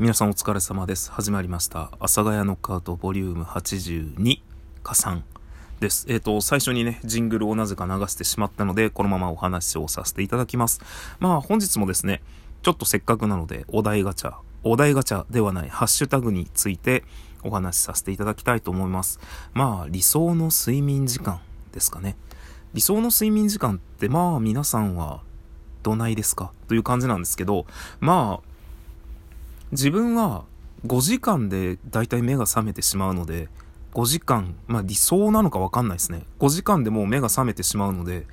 皆さんお疲れ様です。始まりました。阿佐ヶ谷ノックアウトボリューム82加算です。えっ、と、最初にね、ジングルをなぜか流してしまったので、このままお話をさせていただきます。まあ、本日もですね、ちょっとせっかくなので、お題ガチャ、お題ガチャではないハッシュタグについてお話しさせていただきたいと思います。まあ、理想の睡眠時間ですかね。理想の睡眠時間って、まあ、皆さんはどないですか？という感じなんですけど、まあ、自分は5時間で大体目が覚めてしまうので、5時間、まあ理想なのかわかんないですね。5時間でもう目が覚めてしまうので、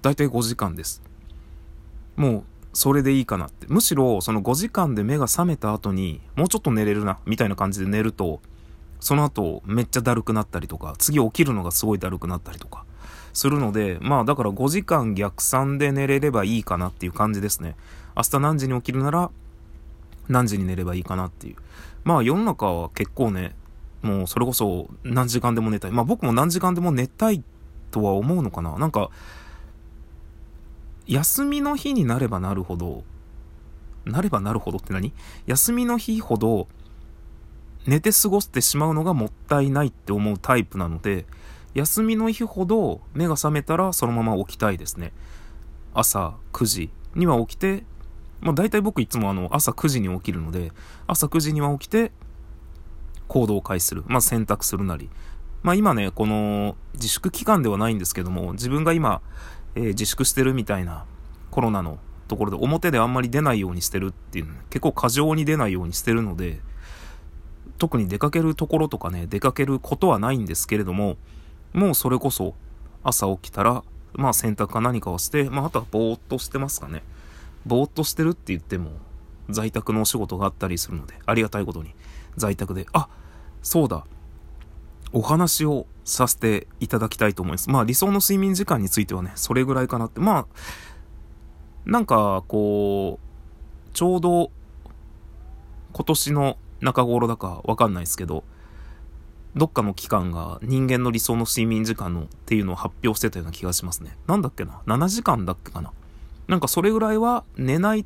大体5時間です。もう、それでいいかなって。むしろ、その5時間で目が覚めた後に、もうちょっと寝れるな、みたいな感じで寝ると、その後、めっちゃだるくなったりとか、次起きるのがすごいだるくなったりとか、するので、まあだから5時間逆算で寝れればいいかなっていう感じですね。明日何時に起きるなら、何時に寝ればいいかなっていう。まあ世の中は結構ね、もうそれこそ何時間でも寝たい。まあ僕も何時間でも寝たいとは思うのかな。なんか、休みの日になればなるほど、なればなるほどって何？休みの日ほど寝て過ごしてしまうのがもったいないって思うタイプなので、休みの日ほど目が覚めたらそのまま起きたいですね。朝9時には起きて、まあ大体僕いつもあの朝9時に起きるので、朝9時には起きて行動を開始する。まあ選択するなり。まあ今ね、この自粛期間ではないんですけども、自分が今、えー自粛してるみたいなコロナのところで表であんまり出ないようにしてるっていう、結構過剰に出ないようにしてるので、特に出かけるところとかね、出かけることはないんですけれども、もうそれこそ朝起きたら、まあ洗濯か何かをして、まああとはぼーっとしてますかね。ぼーっとしてるって言っても、在宅のお仕事があったりするので、ありがたいことに、在宅で、あ、そうだ、お話をさせていただきたいと思います。まあ理想の睡眠時間についてはね、それぐらいかなって。まあ、なんか、こう、ちょうど、今年の中頃だかわかんないですけど、どっかの機関が人間の理想の睡眠時間のっていうのを発表してたような気がしますね。なんだっけな ?7 時間だっけかな？なんかそれぐらいは寝ない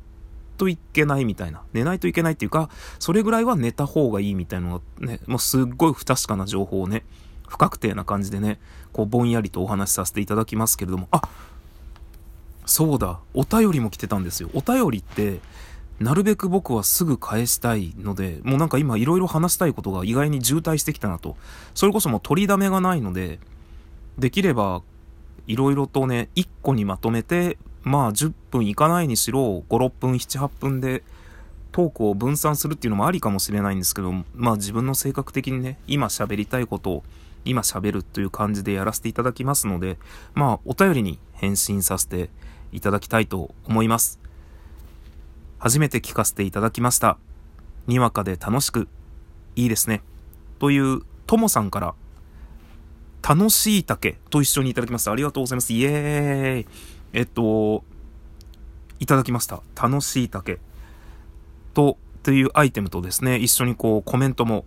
といけないみたいな。寝ないといけないっていうか、それぐらいは寝た方がいいみたいなのがね、もうすっごい不確かな情報をね、不確定な感じでね、こうぼんやりとお話しさせていただきますけれども、あそうだ、お便りも来てたんですよ。お便りって、なるべく僕はすぐ返したいので、もうなんか今いろいろ話したいことが意外に渋滞してきたなと。それこそもう取りだめがないので、できればいろいろとね、1個にまとめて、まあ10分いかないにしろ、5、6分、7、8分でトークを分散するっていうのもありかもしれないんですけど、まあ自分の性格的にね、今喋りたいことを今喋るという感じでやらせていただきますので、まあお便りに返信させていただきたいと思います。初めて聞かせていただきました。にわかで楽しく、いいですね。という、ともさんから、楽しい竹と一緒にいただきました。ありがとうございます。イエーイ。えっと、いただきました。楽しい竹と、というアイテムとですね、一緒にこうコメントも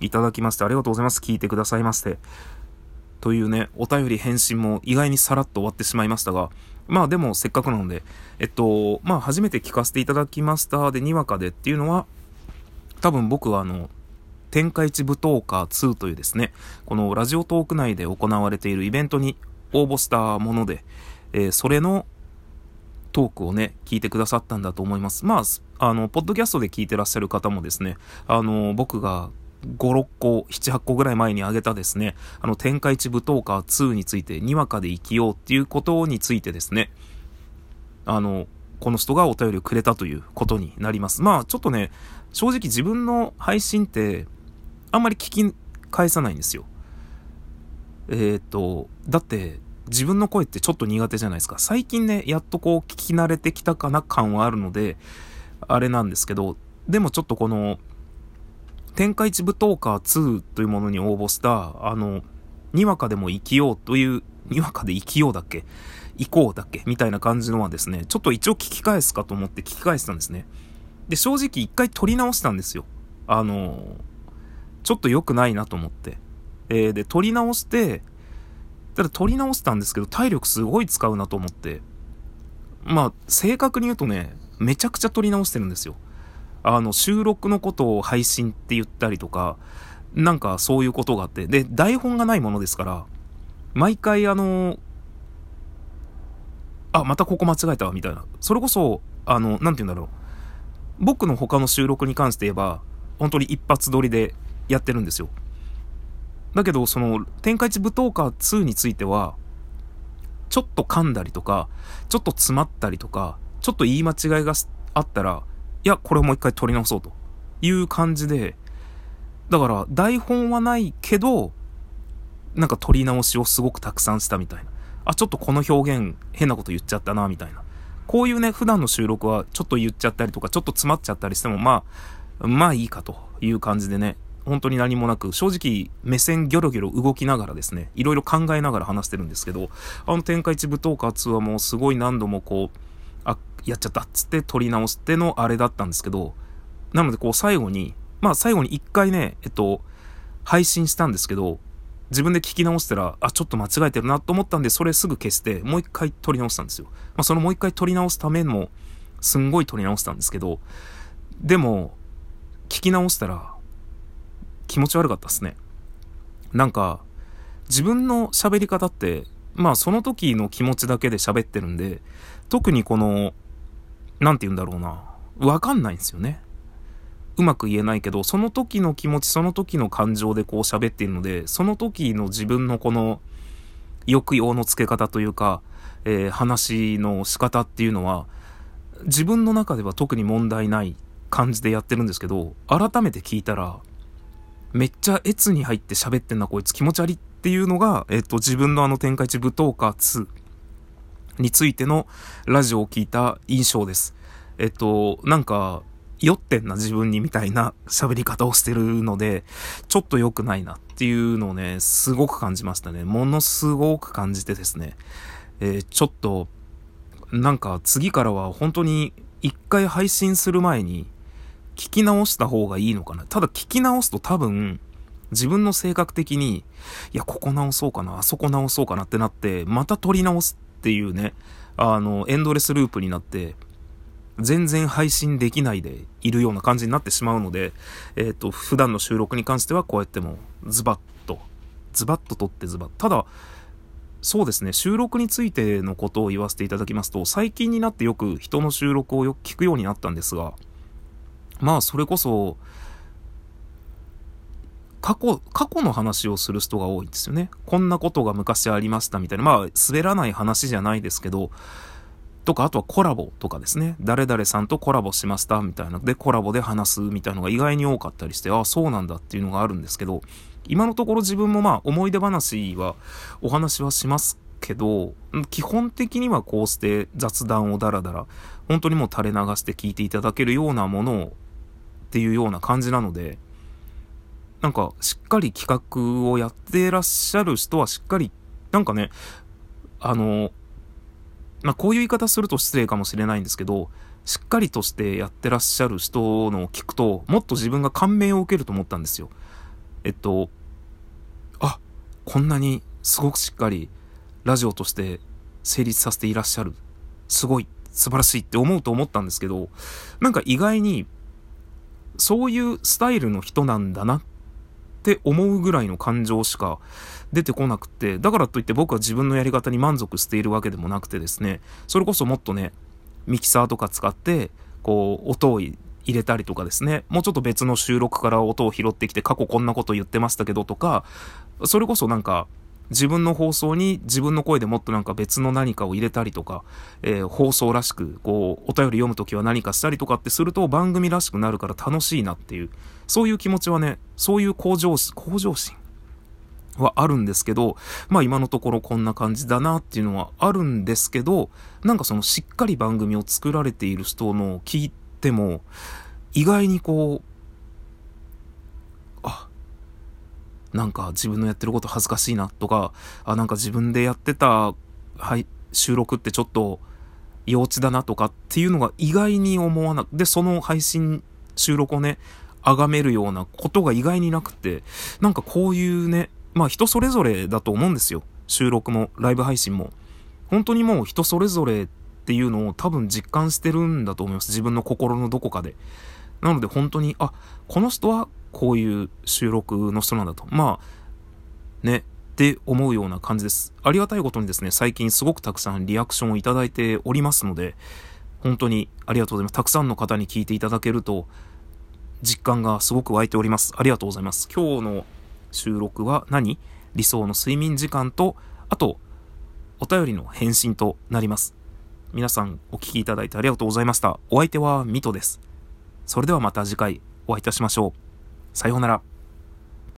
いただきまして、ありがとうございます。聞いてくださいまして。というね、お便り返信も意外にさらっと終わってしまいましたが、まあでもせっかくなので、えっと、まあ初めて聞かせていただきましたで、にわかでっていうのは、多分僕はあの、天下一舞踏家2というですね、このラジオトーク内で行われているイベントに応募したもので、えーそれのトークをね、聞いてくださったんだと思います。まあ、あの、ポッドキャストで聞いてらっしゃる方もですね、あの、僕が5、6個、7、8個ぐらい前に挙げたですね、あの、天下一舞踏家2について、にわかで生きようっていうことについてですね、あの、この人がお便りをくれたということになります。まあ、ちょっとね、正直自分の配信って、あんまり聞き返さないんですよ。えっ、と、だって、自分の声ってちょっと苦手じゃないですか。最近ね、やっとこう聞き慣れてきたかな感はあるので、あれなんですけど、でもちょっとこの、天下一舞踏家2というものに応募した、あの、にわかでも生きようという、にわかで生きようだっけ？行こうだっけ？みたいな感じのはですね、ちょっと一応聞き返すかと思って聞き返したんですね。で、正直一回撮り直したんですよ。あの、ちょっと良くないなと思って。えーで、撮り直して、ただ撮り直したんですけど、体力すごい使うなと思って。まあ、正確に言うとね、めちゃくちゃ撮り直してるんですよ。あの、収録のことを配信って言ったりとか、なんかそういうことがあって、で、台本がないものですから、毎回あの、あ、またここ間違えたわ、みたいな。それこそ、あの、なんて言うんだろう。僕の他の収録に関して言えば、本当に一発撮りでやってるんですよ。だけど、その、天下一舞踏家2については、ちょっと噛んだりとか、ちょっと詰まったりとか、ちょっと言い間違いがあったら、いや、これをもう一回撮り直そうという感じで、だから台本はないけど、なんか撮り直しをすごくたくさんしたみたいな。あ、ちょっとこの表現変なこと言っちゃったな、みたいな。こういうね、普段の収録はちょっと言っちゃったりとか、ちょっと詰まっちゃったりしても、まあ、まあいいかという感じでね、本当に何もなく、正直目線ギョロギョロ動きながらですね、いろいろ考えながら話してるんですけど、あの天下一舞踏家2はもうすごい何度もこう、あ、やっちゃったっつって撮り直してのあれだったんですけど、なのでこう最後に、まあ最後に一回ね、えっと、配信したんですけど、自分で聞き直したら、あ、ちょっと間違えてるなと思ったんで、それすぐ消して、もう一回撮り直したんですよ。まあそのもう一回撮り直すためも、すんごい撮り直したんですけど、でも、聞き直したら、気持ち悪かったっすね。なんか、自分の喋り方って、まあその時の気持ちだけで喋ってるんで、特にこの、なんて言うんだろうな、わかんないんですよね。うまく言えないけど、その時の気持ち、その時の感情でこう喋っているので、その時の自分のこの抑揚のつけ方というか、えー、話の仕方っていうのは、自分の中では特に問題ない感じでやってるんですけど、改めて聞いたら、めっちゃ越に入って喋ってんなこいつ気持ち悪いっていうのが、えっ、と、自分のあの天下一舞踏家2についてのラジオを聞いた印象です。えっと、なんか、酔ってんな自分にみたいな喋り方をしてるので、ちょっと良くないなっていうのをね、すごく感じましたね。ものすごく感じてですね、えー、ちょっと、なんか次からは本当に一回配信する前に聞き直した方がいいのかな？ただ聞き直すと多分、自分の性格的に、いや、ここ直そうかな、あそこ直そうかなってなって、また撮り直すっていうね、あの、エンドレスループになって、全然配信できないでいるような感じになってしまうので、えっ、ー、と、普段の収録に関してはこうやってもズバッと、ズバッと撮ってズバッ。ただ、そうですね、収録についてのことを言わせていただきますと、最近になってよく人の収録をよく聞くようになったんですが、まあ、それこそ、過去、過去の話をする人が多いんですよね。こんなことが昔ありましたみたいな。まあ、滑らない話じゃないですけど、とか、あとはコラボとかですね。誰々さんとコラボしましたみたいな。で、コラボで話すみたいなのが意外に多かったりして、ああ、そうなんだっていうのがあるんですけど、今のところ自分もまあ、思い出話はお話はしますけど、基本的にはこうして雑談をダラダラ、本当にもう垂れ流して聞いていただけるようなものをっていうような感じなので、なんか、しっかり企画をやってらっしゃる人はしっかり、なんかね、あの、まあ、こういう言い方すると失礼かもしれないんですけど、しっかりとしてやってらっしゃる人のを聞くと、もっと自分が感銘を受けると思ったんですよ。えっと、あ、こんなにすごくしっかりラジオとして成立させていらっしゃる。すごい、素晴らしいって思うと思ったんですけど、なんか意外に、そういうスタイルの人なんだなって思うぐらいの感情しか出てこなくて、だからといって僕は自分のやり方に満足しているわけでもなくてですね、それこそもっとね、ミキサーとか使って、こう、音を入れたりとかですね、もうちょっと別の収録から音を拾ってきて、過去こんなこと言ってましたけどとか、それこそなんか、自分の放送に自分の声でもっとなんか別の何かを入れたりとか、えー、放送らしく、こう、お便り読むときは何かしたりとかってすると番組らしくなるから楽しいなっていう、そういう気持ちはね、そういう向上心、向上心はあるんですけど、まあ今のところこんな感じだなっていうのはあるんですけど、なんかそのしっかり番組を作られている人の聞いても、意外にこう、なんか自分のやってること恥ずかしいなとか、あ、なんか自分でやってた、はい、収録ってちょっと幼稚だなとかっていうのが意外に思わなく、で、その配信、収録をね、崇めるようなことが意外になくて、なんかこういうね、まあ人それぞれだと思うんですよ。収録も、ライブ配信も。本当にもう人それぞれっていうのを多分実感してるんだと思います。自分の心のどこかで。なので本当に、あ、この人はこういう収録の人なんだと。まあ、ね、って思うような感じです。ありがたいことにですね、最近すごくたくさんリアクションをいただいておりますので、本当にありがとうございます。たくさんの方に聞いていただけると、実感がすごく湧いております。ありがとうございます。今日の収録は何？理想の睡眠時間と、あと、お便りの返信となります。皆さんお聴きいただいてありがとうございました。お相手はミトです。それではまた次回お会いいたしましょう。さようなら。